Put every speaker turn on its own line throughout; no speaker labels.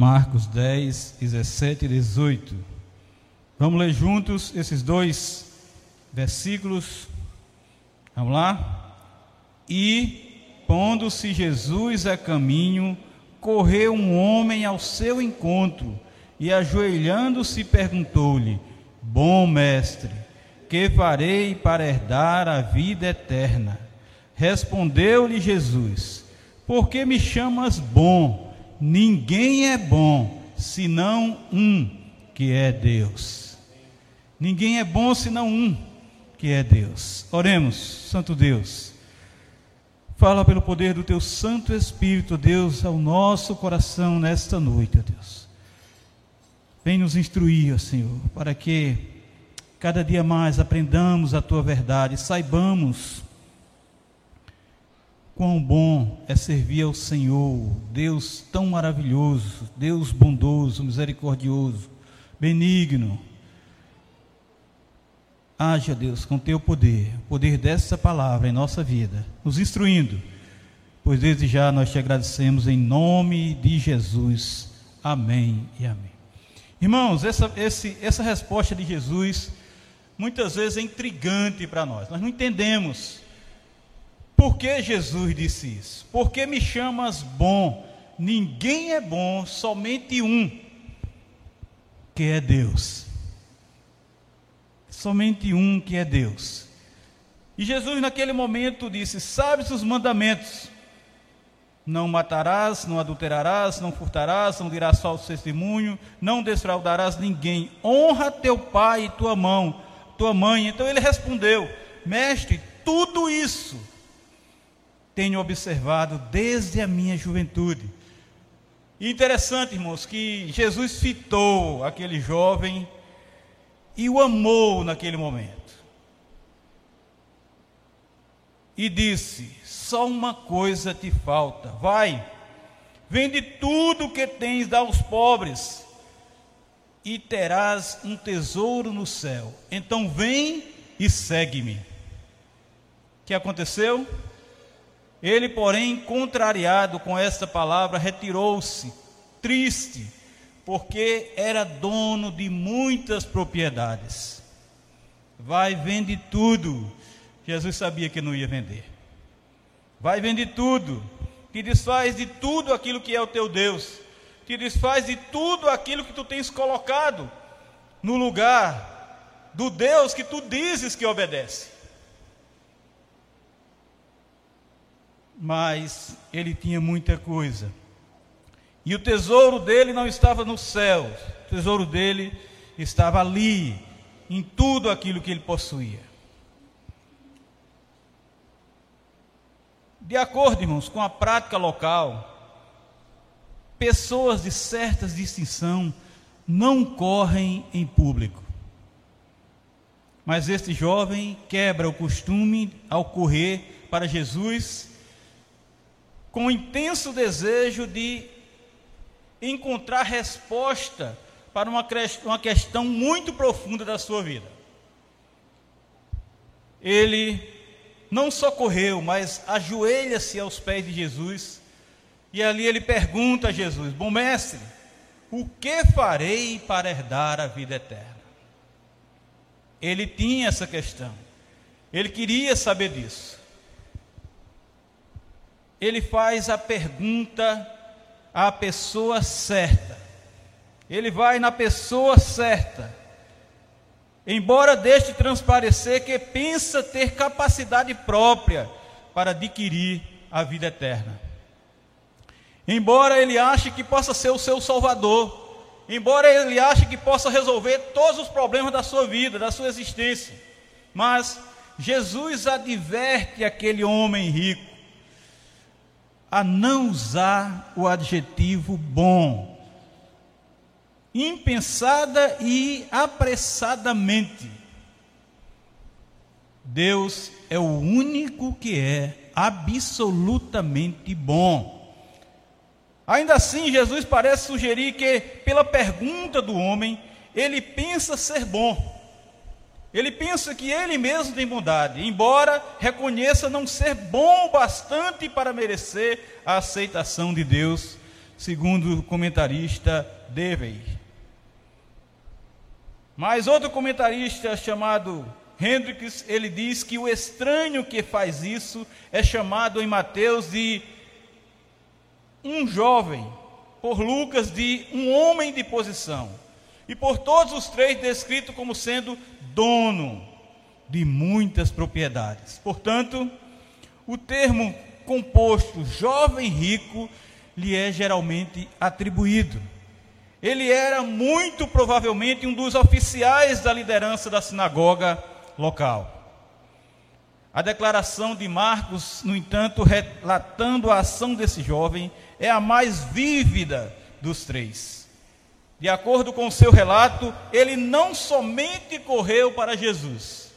Marcos 10, 17 e 18. Vamos ler juntos esses dois versículos. Vamos lá? E, pondo-se Jesus a caminho, correu um homem ao seu encontro e, ajoelhando-se, perguntou-lhe: Bom mestre, que farei para herdar a vida eterna? Respondeu-lhe Jesus: Por que me chamas bom? Ninguém é bom senão um, que é Deus. Ninguém é bom senão um, que é Deus. Oremos, Santo Deus. Fala pelo poder do teu Santo Espírito, Deus, ao nosso coração nesta noite, Deus. Vem nos instruir, Senhor, para que cada dia mais aprendamos a tua verdade, saibamos Quão bom é servir ao Senhor, Deus tão maravilhoso, Deus bondoso, misericordioso, benigno. Haja, Deus, com teu poder, o poder dessa palavra em nossa vida, nos instruindo, pois desde já nós te agradecemos em nome de Jesus. Amém e amém. Irmãos, essa, esse, essa resposta de Jesus muitas vezes é intrigante para nós, nós não entendemos por que Jesus disse isso? Porque me chamas bom? Ninguém é bom, somente um, que é Deus. Somente um que é Deus. E Jesus, naquele momento, disse: Sabes os mandamentos? Não matarás, não adulterarás, não furtarás, não dirás falso testemunho, não defraudarás ninguém. Honra teu pai e tua mão, tua mãe. Então ele respondeu: Mestre, tudo isso tenho observado desde a minha juventude. E interessante, irmãos, que Jesus fitou aquele jovem e o amou naquele momento. E disse: Só uma coisa te falta. Vai, vende tudo o que tens, dá aos pobres, e terás um tesouro no céu. Então vem e segue-me. O que aconteceu? Ele, porém, contrariado com esta palavra, retirou-se, triste, porque era dono de muitas propriedades. Vai, vende tudo. Jesus sabia que não ia vender. Vai, vende tudo. Te desfaz de tudo aquilo que é o teu Deus. Te desfaz de tudo aquilo que tu tens colocado no lugar do Deus que tu dizes que obedece. mas ele tinha muita coisa. E o tesouro dele não estava no céu, o tesouro dele estava ali, em tudo aquilo que ele possuía. De acordo, irmãos, com a prática local, pessoas de certas distinção não correm em público. Mas este jovem quebra o costume ao correr para Jesus com o intenso desejo de encontrar resposta para uma, uma questão muito profunda da sua vida. Ele não só correu, mas ajoelha-se aos pés de Jesus e ali ele pergunta a Jesus: Bom mestre, o que farei para herdar a vida eterna? Ele tinha essa questão, ele queria saber disso ele faz a pergunta à pessoa certa. Ele vai na pessoa certa. Embora deixe transparecer que pensa ter capacidade própria para adquirir a vida eterna. Embora ele ache que possa ser o seu salvador, embora ele ache que possa resolver todos os problemas da sua vida, da sua existência, mas Jesus adverte aquele homem rico a não usar o adjetivo bom, impensada e apressadamente. Deus é o único que é absolutamente bom. Ainda assim, Jesus parece sugerir que, pela pergunta do homem, ele pensa ser bom. Ele pensa que ele mesmo tem bondade, embora reconheça não ser bom o bastante para merecer a aceitação de Deus, segundo o comentarista Devey. Mas outro comentarista chamado Hendricks, ele diz que o estranho que faz isso é chamado em Mateus de um jovem, por Lucas de um homem de posição, e por todos os três descrito como sendo dono de muitas propriedades. Portanto, o termo composto jovem rico lhe é geralmente atribuído. Ele era muito provavelmente um dos oficiais da liderança da sinagoga local. A declaração de Marcos, no entanto, relatando a ação desse jovem, é a mais vívida dos três. De acordo com seu relato, ele não somente correu para Jesus,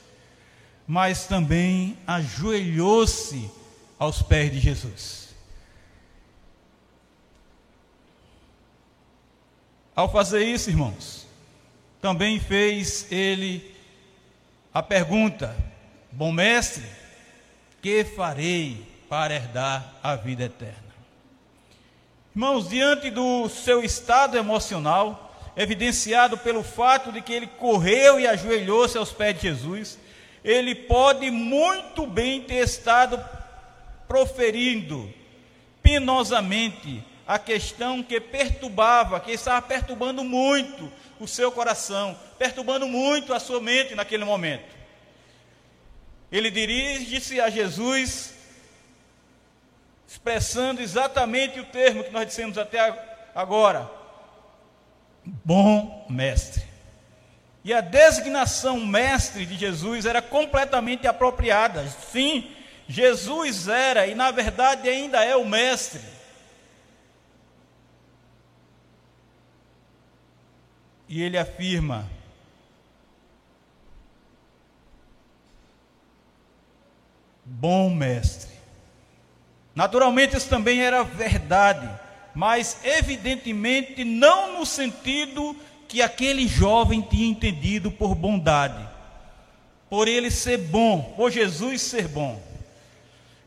mas também ajoelhou-se aos pés de Jesus. Ao fazer isso, irmãos, também fez ele a pergunta: Bom mestre, que farei para herdar a vida eterna? Irmãos, diante do seu estado emocional, evidenciado pelo fato de que ele correu e ajoelhou-se aos pés de Jesus, ele pode muito bem ter estado proferindo penosamente a questão que perturbava, que estava perturbando muito o seu coração, perturbando muito a sua mente naquele momento. Ele dirige-se a Jesus expressando exatamente o termo que nós dissemos até agora: bom mestre. E a designação mestre de Jesus era completamente apropriada. Sim, Jesus era e na verdade ainda é o mestre. E ele afirma: Bom mestre. Naturalmente, isso também era verdade, mas evidentemente não no sentido que aquele jovem tinha entendido por bondade, por ele ser bom, por Jesus ser bom.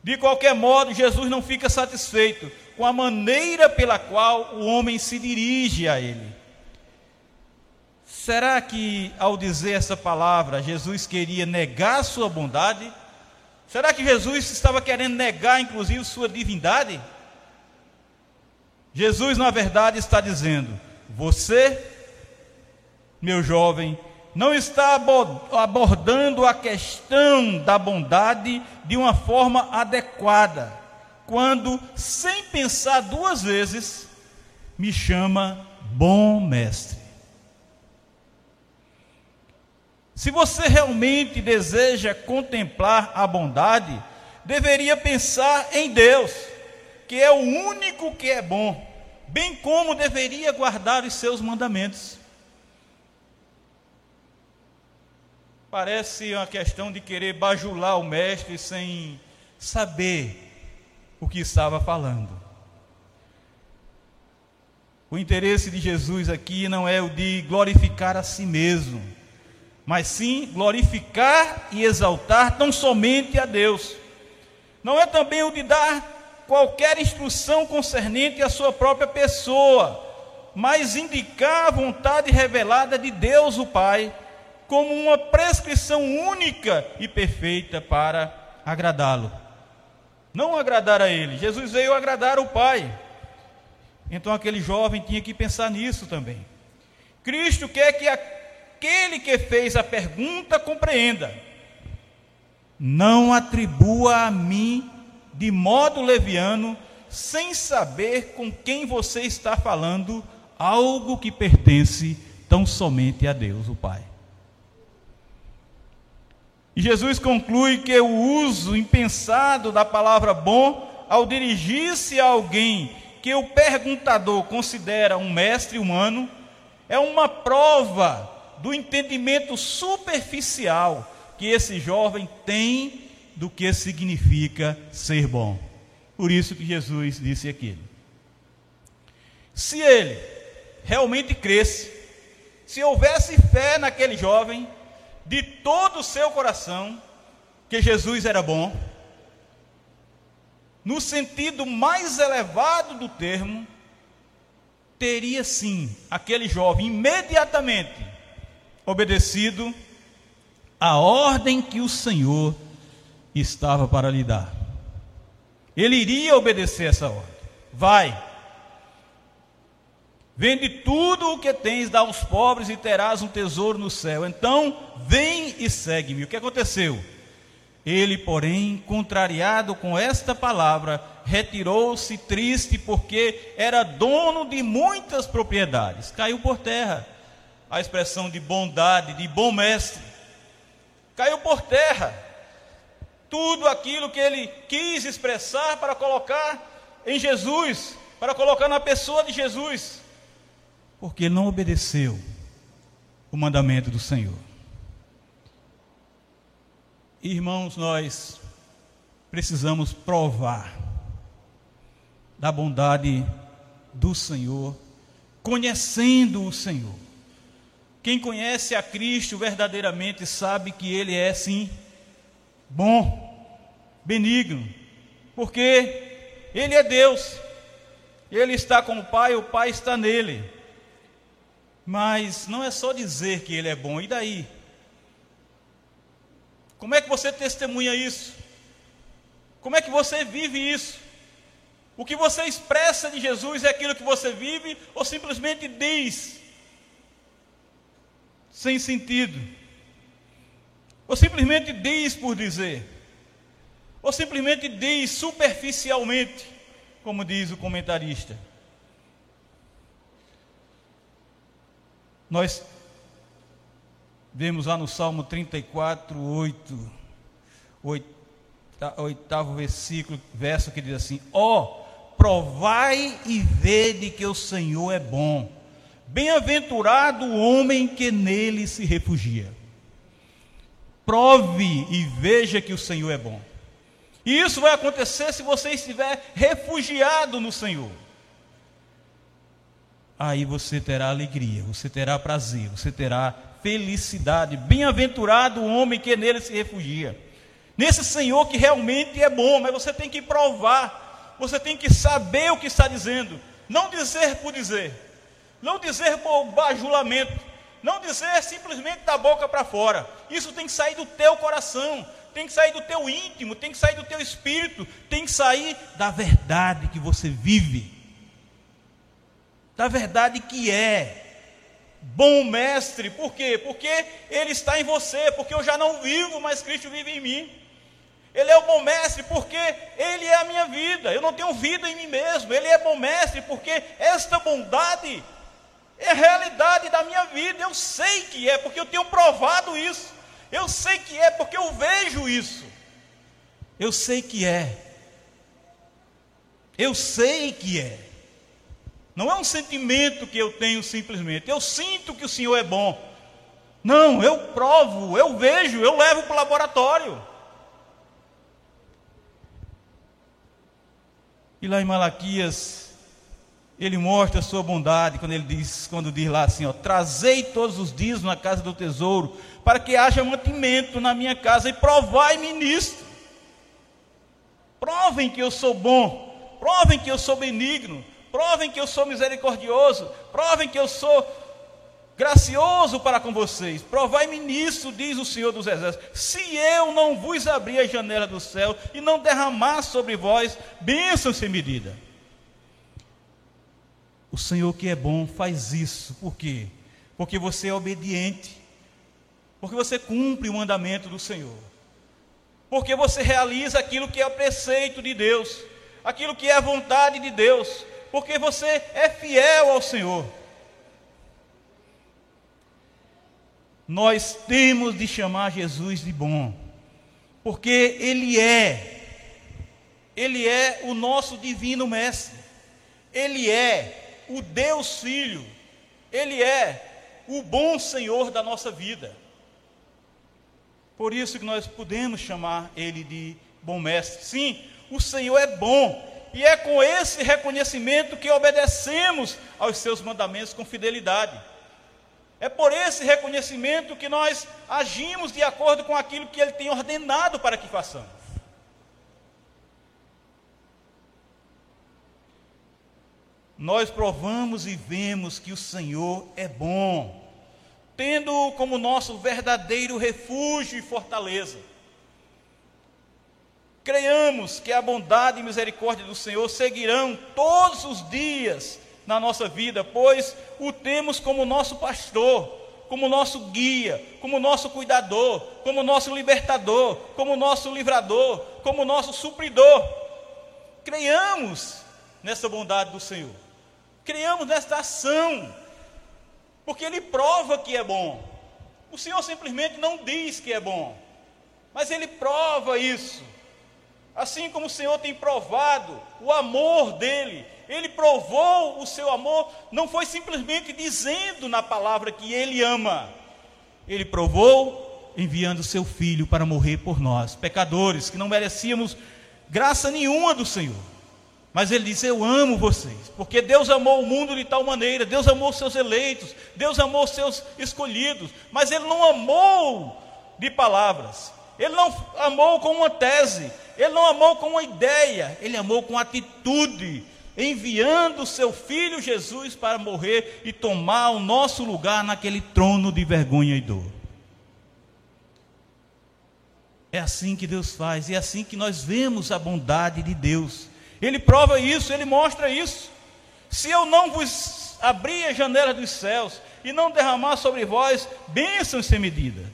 De qualquer modo, Jesus não fica satisfeito com a maneira pela qual o homem se dirige a ele. Será que ao dizer essa palavra, Jesus queria negar sua bondade? Será que Jesus estava querendo negar, inclusive, sua divindade? Jesus, na verdade, está dizendo: Você, meu jovem, não está abordando a questão da bondade de uma forma adequada, quando, sem pensar duas vezes, me chama bom mestre. Se você realmente deseja contemplar a bondade, deveria pensar em Deus, que é o único que é bom, bem como deveria guardar os seus mandamentos. Parece uma questão de querer bajular o mestre sem saber o que estava falando. O interesse de Jesus aqui não é o de glorificar a si mesmo mas sim glorificar e exaltar tão somente a Deus. Não é também o de dar qualquer instrução concernente à sua própria pessoa, mas indicar a vontade revelada de Deus o Pai como uma prescrição única e perfeita para agradá-lo. Não agradar a ele, Jesus veio agradar o Pai. Então aquele jovem tinha que pensar nisso também. Cristo quer que a aquele que fez a pergunta compreenda. Não atribua a mim de modo leviano, sem saber com quem você está falando, algo que pertence tão somente a Deus, o Pai. E Jesus conclui que o uso impensado da palavra bom, ao dirigir-se a alguém que o perguntador considera um mestre humano, é uma prova do entendimento superficial que esse jovem tem do que significa ser bom. Por isso que Jesus disse aquilo. Se ele realmente cresce, se houvesse fé naquele jovem, de todo o seu coração que Jesus era bom, no sentido mais elevado do termo, teria sim aquele jovem imediatamente obedecido a ordem que o Senhor estava para lhe dar. Ele iria obedecer essa ordem. Vai, vende tudo o que tens, dá aos pobres e terás um tesouro no céu. Então, vem e segue-me. O que aconteceu? Ele, porém, contrariado com esta palavra, retirou-se triste, porque era dono de muitas propriedades. Caiu por terra a expressão de bondade, de bom mestre. Caiu por terra tudo aquilo que ele quis expressar para colocar em Jesus, para colocar na pessoa de Jesus, porque não obedeceu o mandamento do Senhor. Irmãos, nós precisamos provar da bondade do Senhor, conhecendo o Senhor. Quem conhece a Cristo verdadeiramente sabe que Ele é sim bom, benigno, porque Ele é Deus, Ele está com o Pai, o Pai está nele. Mas não é só dizer que Ele é bom, e daí? Como é que você testemunha isso? Como é que você vive isso? O que você expressa de Jesus é aquilo que você vive ou simplesmente diz sem sentido? Ou simplesmente diz por dizer? Ou simplesmente diz superficialmente, como diz o comentarista? Nós Vemos lá no Salmo 34, 8, oitavo versículo, verso que diz assim: Ó, oh, provai e vede que o Senhor é bom. Bem-aventurado o homem que nele se refugia. Prove e veja que o Senhor é bom. E isso vai acontecer se você estiver refugiado no Senhor. Aí você terá alegria, você terá prazer, você terá felicidade. Bem-aventurado o homem que nele se refugia. Nesse Senhor que realmente é bom, mas você tem que provar, você tem que saber o que está dizendo, não dizer por dizer, não dizer por bajulamento, não dizer simplesmente da boca para fora. Isso tem que sair do teu coração, tem que sair do teu íntimo, tem que sair do teu espírito, tem que sair da verdade que você vive, da verdade que é bom mestre, por quê? Porque ele está em você, porque eu já não vivo, mas Cristo vive em mim. Ele é o bom mestre porque ele é a minha vida. Eu não tenho vida em mim mesmo. Ele é bom mestre porque esta bondade é realidade da minha vida. Eu sei que é porque eu tenho provado isso. Eu sei que é porque eu vejo isso. Eu sei que é. Eu sei que é. Não é um sentimento que eu tenho simplesmente. Eu sinto que o Senhor é bom. Não, eu provo, eu vejo, eu levo para o laboratório. E lá em Malaquias, ele mostra a sua bondade quando ele diz, quando diz lá assim, ó, trazei todos os dias na casa do tesouro, para que haja mantimento na minha casa e provai-me. Provem que eu sou bom, provem que eu sou benigno, Provem que eu sou misericordioso. Provem que eu sou gracioso para com vocês. Provai-me diz o Senhor dos Exércitos. Se eu não vos abrir a janela do céu e não derramar sobre vós bênçãos sem medida. O Senhor que é bom faz isso. Por quê? Porque você é obediente. Porque você cumpre o mandamento do Senhor. Porque você realiza aquilo que é o preceito de Deus, aquilo que é a vontade de Deus porque você é fiel ao Senhor. Nós temos de chamar Jesus de bom, porque Ele é, Ele é o nosso divino Mestre, Ele é o Deus Filho, Ele é o bom Senhor da nossa vida. Por isso que nós podemos chamar Ele de bom Mestre. Sim, o Senhor é bom, e é com esse reconhecimento que obedecemos aos seus mandamentos com fidelidade. É por esse reconhecimento que nós agimos de acordo com aquilo que Ele tem ordenado para que façamos. Nós provamos e vemos que o Senhor é bom, tendo como nosso verdadeiro refúgio e fortaleza. Creiamos que a bondade e misericórdia do Senhor seguirão todos os dias na nossa vida, pois o temos como nosso pastor, como nosso guia, como nosso cuidador, como nosso libertador, como nosso livrador, como nosso supridor. Creiamos nessa bondade do Senhor, creiamos nesta ação, porque Ele prova que é bom. O Senhor simplesmente não diz que é bom, mas Ele prova isso. Assim como o Senhor tem provado o amor dele, ele provou o seu amor, não foi simplesmente dizendo na palavra que ele ama, ele provou enviando seu filho para morrer por nós, pecadores que não merecíamos graça nenhuma do Senhor. Mas ele disse: Eu amo vocês, porque Deus amou o mundo de tal maneira, Deus amou os seus eleitos, Deus amou os seus escolhidos, mas Ele não amou de palavras, Ele não amou com uma tese, Ele não amou com uma ideia, Ele amou com atitude, enviando o seu filho Jesus para morrer e tomar o nosso lugar naquele trono de vergonha e dor. É assim que Deus faz, é assim que nós vemos a bondade de Deus. Ele prova isso, ele mostra isso. Se eu não vos abrir a janela dos céus e não derramar sobre vós bênçãos sem medida,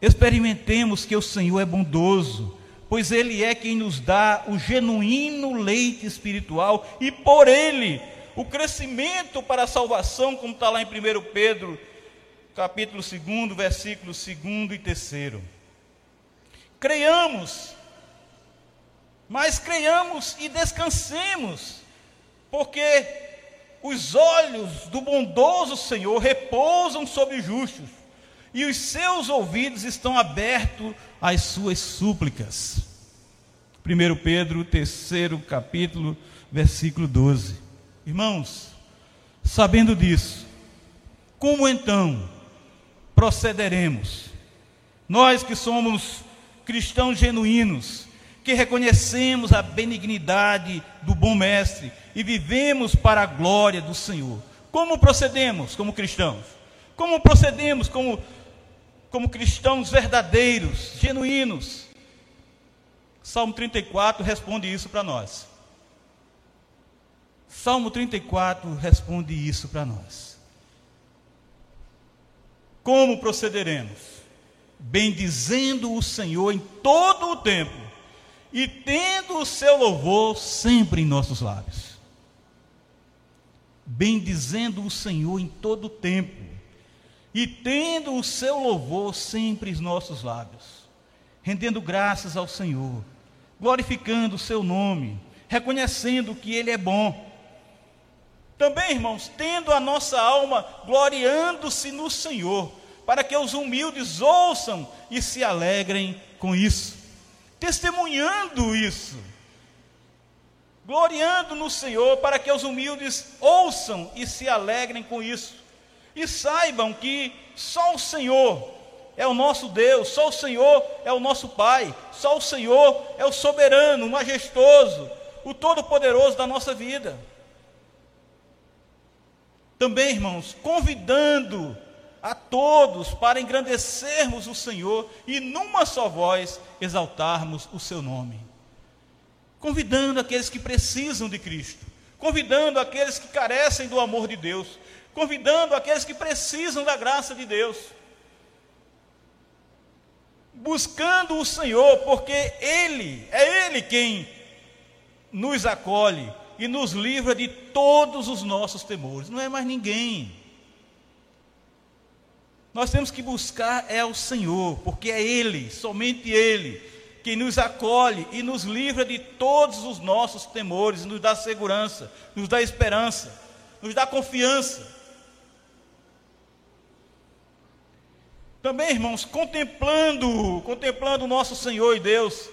experimentemos que o Senhor é bondoso, pois Ele é quem nos dá o genuíno leite espiritual e por Ele o crescimento para a salvação, como está lá em 1 Pedro, capítulo 2, versículos 2 e 3. Creiamos, mas creiamos e descansemos, porque os olhos do bondoso Senhor repousam sobre os justos, e os seus ouvidos estão abertos as suas súplicas. 1 Pedro, terceiro capítulo, versículo 12. Irmãos, sabendo disso, como então procederemos? Nós que somos cristãos genuínos, que reconhecemos a benignidade do bom mestre e vivemos para a glória do Senhor. Como procedemos como cristãos? Como procedemos como como cristãos verdadeiros, genuínos. Salmo 34 responde isso para nós. Salmo 34 responde isso para nós. Como procederemos? Bendizendo o Senhor em todo o tempo e tendo o seu louvor sempre em nossos lábios. Bendizendo o Senhor em todo o tempo e tendo o seu louvor sempre em nossos lábios, rendendo graças ao Senhor, glorificando o seu nome, reconhecendo que Ele é bom. Também, irmãos, tendo a nossa alma gloriando-se no Senhor, para que os humildes ouçam e se alegrem com isso, testemunhando isso, gloriando no Senhor, para que os humildes ouçam e se alegrem com isso. E saibam que só o Senhor é o nosso Deus, só o Senhor é o nosso Pai, só o Senhor é o soberano, o majestoso, o todo-poderoso da nossa vida. Também, irmãos, convidando a todos para engrandecermos o Senhor e numa só voz exaltarmos o seu nome. Convidando aqueles que precisam de Cristo, convidando aqueles que carecem do amor de Deus, convidando aqueles que precisam da graça de Deus, buscando o Senhor, porque Ele, é Ele quem nos acolhe e nos livra de todos os nossos temores, não é mais ninguém. Nós temos que buscar é o Senhor, porque é Ele, somente Ele, que nos acolhe e nos livra de todos os nossos temores, nos dá segurança, nos dá esperança, nos dá confiança. Também, irmãos, contemplando, contemplando o nosso Senhor e Deus,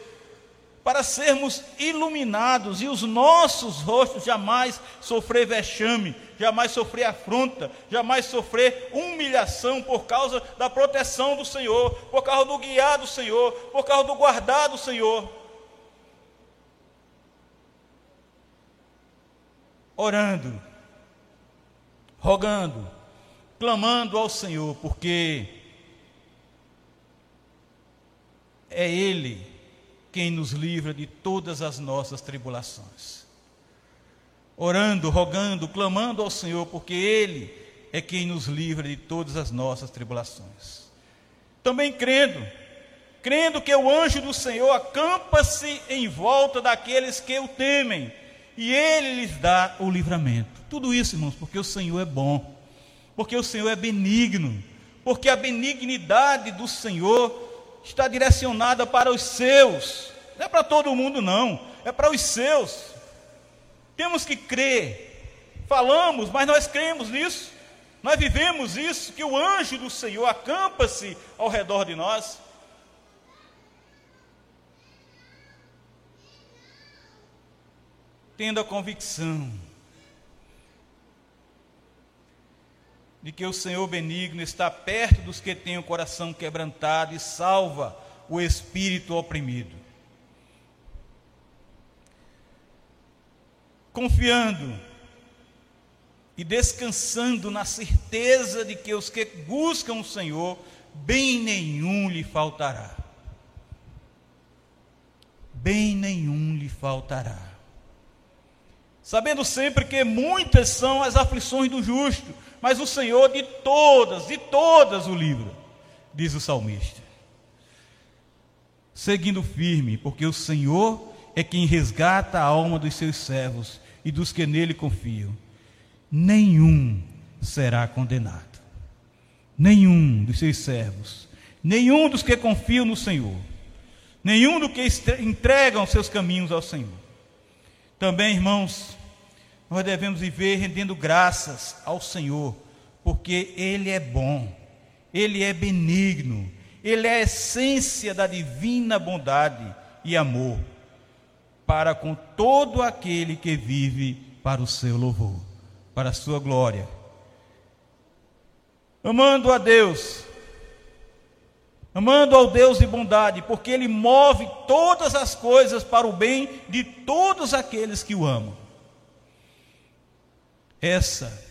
para sermos iluminados e os nossos rostos jamais sofrer vexame, jamais sofrer afronta, jamais sofrer humilhação por causa da proteção do Senhor, por causa do guiar do Senhor, por causa do guardar do Senhor. Orando, rogando, clamando ao Senhor, porque é Ele quem nos livra de todas as nossas tribulações. Orando, rogando, clamando ao Senhor, porque Ele é quem nos livra de todas as nossas tribulações. Também crendo, crendo que o anjo do Senhor acampa-se em volta daqueles que o temem, e Ele lhes dá o livramento. Tudo isso, irmãos, porque o Senhor é bom, porque o Senhor é benigno, porque a benignidade do Senhor está direcionada para os seus, não é para todo mundo, não, é para os seus. Temos que crer, falamos, mas nós cremos nisso, nós vivemos isso, que o anjo do Senhor acampa-se ao redor de nós. Tendo a convicção de que o Senhor benigno está perto dos que têm o coração quebrantado e salva o espírito oprimido. Confiando e descansando na certeza de que os que buscam o Senhor, bem nenhum lhe faltará. Bem nenhum lhe faltará. Sabendo sempre que muitas são as aflições do justo, mas o Senhor de todas, de todas o livra, diz o salmista. Seguindo firme, porque o Senhor é quem resgata a alma dos seus servos e dos que nele confiam. Nenhum será condenado. Nenhum dos seus servos, nenhum dos que confiam no Senhor, nenhum dos que entregam seus caminhos ao Senhor. Também, irmãos, nós devemos viver rendendo graças ao Senhor, porque Ele é bom, Ele é benigno, Ele é a essência da divina bondade e amor para com todo aquele que vive para o seu louvor, para a sua glória. Amando a Deus, amando ao Deus de bondade, porque Ele move todas as coisas para o bem de todos aqueles que o amam. Essa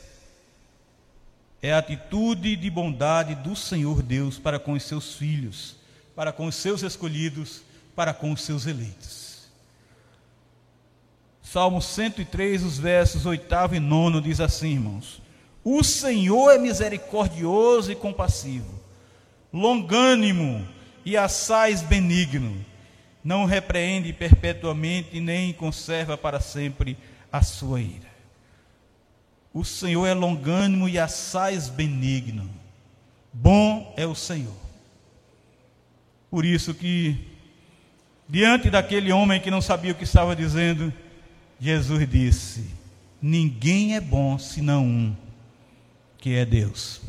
é a atitude de bondade do Senhor Deus para com os seus filhos, para com os seus escolhidos, para com os seus eleitos. Salmo 103, os versos 8 e 9 diz assim, irmãos: O Senhor é misericordioso e compassivo, longânimo e assaz benigno, não repreende perpetuamente nem conserva para sempre a sua ira. O Senhor é longânimo e assaz benigno. Bom é o Senhor. Por isso que, diante daquele homem que não sabia o que estava dizendo, Jesus disse: Ninguém é bom senão um, que é Deus.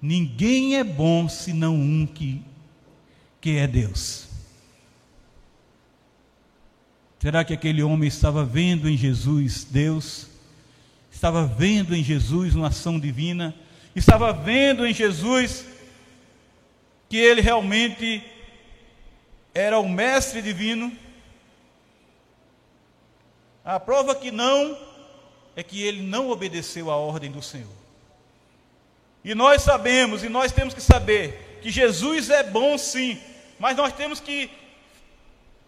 Ninguém é bom senão um que, que é Deus. Será que aquele homem estava vendo em Jesus Deus? Estava vendo em Jesus uma ação divina, estava vendo em Jesus que ele realmente era o mestre divino. A prova que não é que ele não obedeceu à ordem do Senhor. E nós sabemos, e nós temos que saber, que Jesus é bom sim, mas nós temos que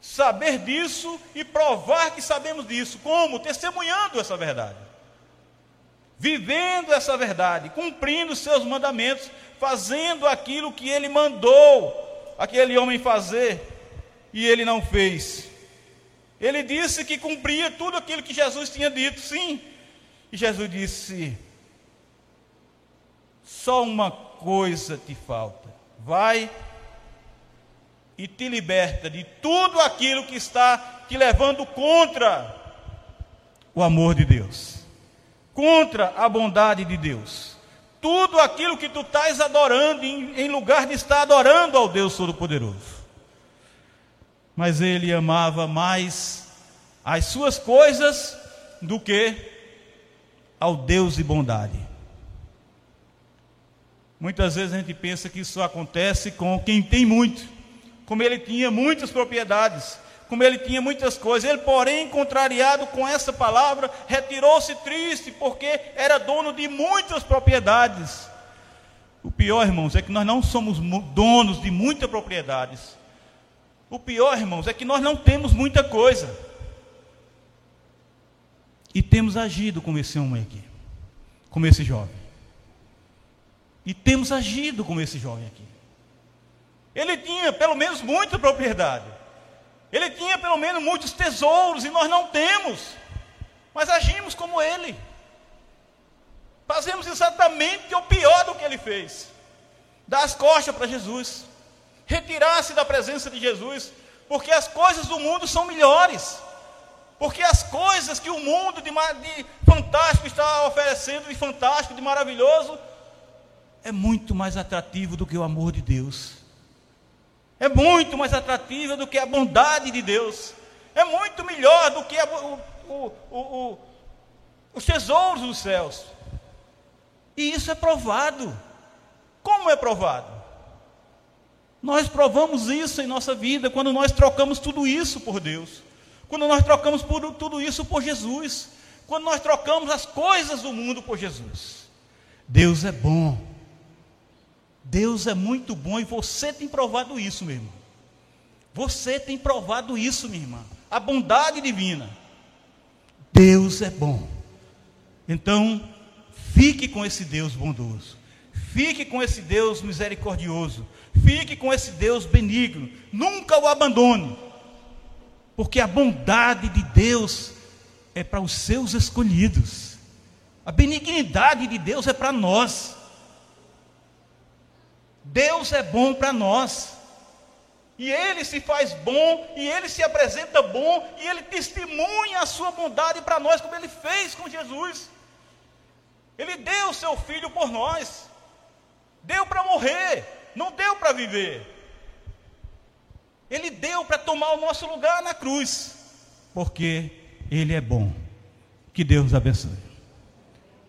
saber disso e provar que sabemos disso. Como? Testemunhando essa verdade vivendo essa verdade, cumprindo seus mandamentos, fazendo aquilo que ele mandou aquele homem fazer, e ele não fez. Ele disse que cumpria tudo aquilo que Jesus tinha dito, sim. E Jesus disse: Só uma coisa te falta. Vai e te liberta de tudo aquilo que está te levando contra o amor de Deus contra a bondade de Deus. Tudo aquilo que tu estás adorando, em, lugar de estar adorando ao Deus Todo-Poderoso. mas ele amava mais as suas coisas do que ao Deus de bondade. Muitas vezes a gente pensa que isso acontece com quem tem muito, como ele tinha muitas propriedades, como ele tinha muitas coisas. Ele, porém, contrariado com essa palavra, retirou-se triste, porque era dono de muitas propriedades. O pior, irmãos, é que nós não somos donos de muitas propriedades. O pior, irmãos, é que nós não temos muita coisa. E temos agido como esse homem aqui, como esse jovem. E temos agido como esse jovem aqui. Ele tinha pelo menos muita propriedade. Ele tinha pelo menos muitos tesouros e nós não temos. Mas agimos como ele. Fazemos exatamente o pior do que ele fez. Dar as costas para Jesus. Retirar-se da presença de Jesus. Porque as coisas do mundo são melhores. Porque as coisas que o mundo de, de fantástico está oferecendo, de fantástico, de maravilhoso, é muito mais atrativo do que o amor de Deus. É muito mais atrativo do que a bondade de Deus. É muito melhor do que a, o, o, o, os tesouros dos céus. E isso é provado. Como é provado? Nós provamos isso em nossa vida quando nós trocamos tudo isso por Deus. Quando nós trocamos por, tudo isso por Jesus, quando nós trocamos as coisas do mundo por Jesus. Deus é bom. Deus é muito bom e você tem provado isso, meu irmão. Você tem provado isso, minha irmã. A bondade divina. Deus é bom. Então, fique com esse Deus bondoso. Fique com esse Deus misericordioso. Fique com esse Deus benigno. Nunca o abandone porque a bondade de Deus é para os seus escolhidos, a benignidade de Deus é para nós. Deus é bom para nós. E ele se faz bom, e ele se apresenta bom, e ele testemunha a sua bondade para nós, como ele fez com Jesus. Ele deu o seu filho por nós, deu para morrer, não deu para viver. Ele deu para tomar o nosso lugar na cruz, porque Ele é bom. Que Deus abençoe.